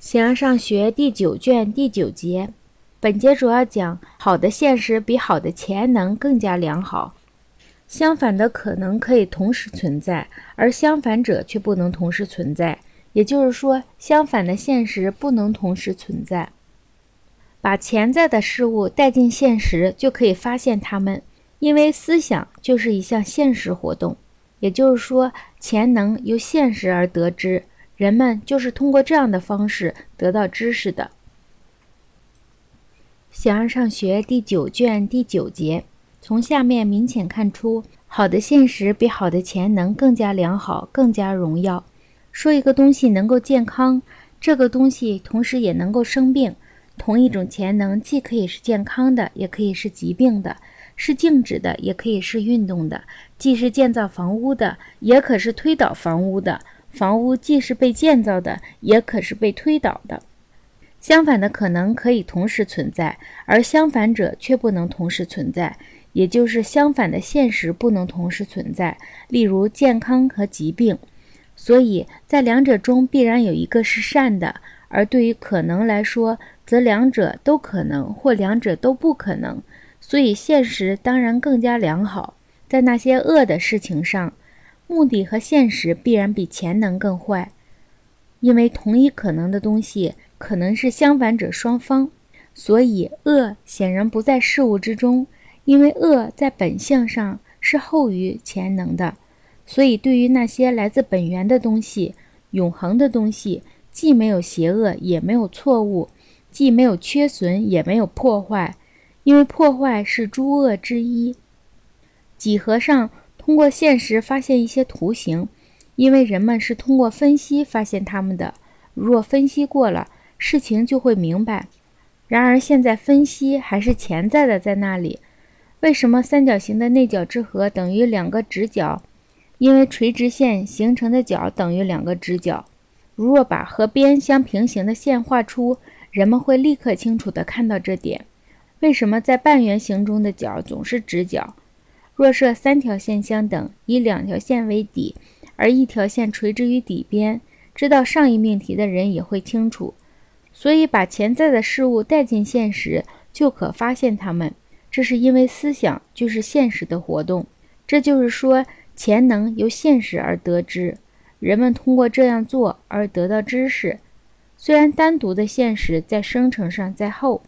形而上学第九卷第九节，本节主要讲好的现实比好的潜能更加良好，相反的可能可以同时存在，而相反者却不能同时存在。也就是说，相反的现实不能同时存在。把潜在的事物带进现实，就可以发现它们，因为思想就是一项现实活动。也就是说，潜能由现实而得知。人们就是通过这样的方式得到知识的。形而上学第九卷第九节，从下面明显看出，好的现实比好的潜能更加良好，更加荣耀。说一个东西能够健康，这个东西同时也能够生病。同一种潜能，既可以是健康的，也可以是疾病的；是静止的，也可以是运动的；既是建造房屋的，也可是推倒房屋的。房屋既是被建造的，也可是被推倒的。相反的可能可以同时存在，而相反者却不能同时存在，也就是相反的现实不能同时存在。例如健康和疾病，所以在两者中必然有一个是善的，而对于可能来说，则两者都可能或两者都不可能。所以现实当然更加良好，在那些恶的事情上。目的和现实必然比潜能更坏，因为同一可能的东西可能是相反者双方，所以恶显然不在事物之中，因为恶在本性上是后于潜能的，所以对于那些来自本源的东西、永恒的东西，既没有邪恶，也没有错误，既没有缺损，也没有破坏，因为破坏是诸恶之一。几何上。通过现实发现一些图形，因为人们是通过分析发现它们的。若分析过了，事情就会明白。然而现在分析还是潜在的在那里。为什么三角形的内角之和等于两个直角？因为垂直线形成的角等于两个直角。如若把和边相平行的线画出，人们会立刻清楚地看到这点。为什么在半圆形中的角总是直角？若设三条线相等，以两条线为底，而一条线垂直于底边，知道上一命题的人也会清楚。所以，把潜在的事物带进现实，就可发现它们。这是因为思想就是现实的活动。这就是说，潜能由现实而得知，人们通过这样做而得到知识。虽然单独的现实在生成上在后。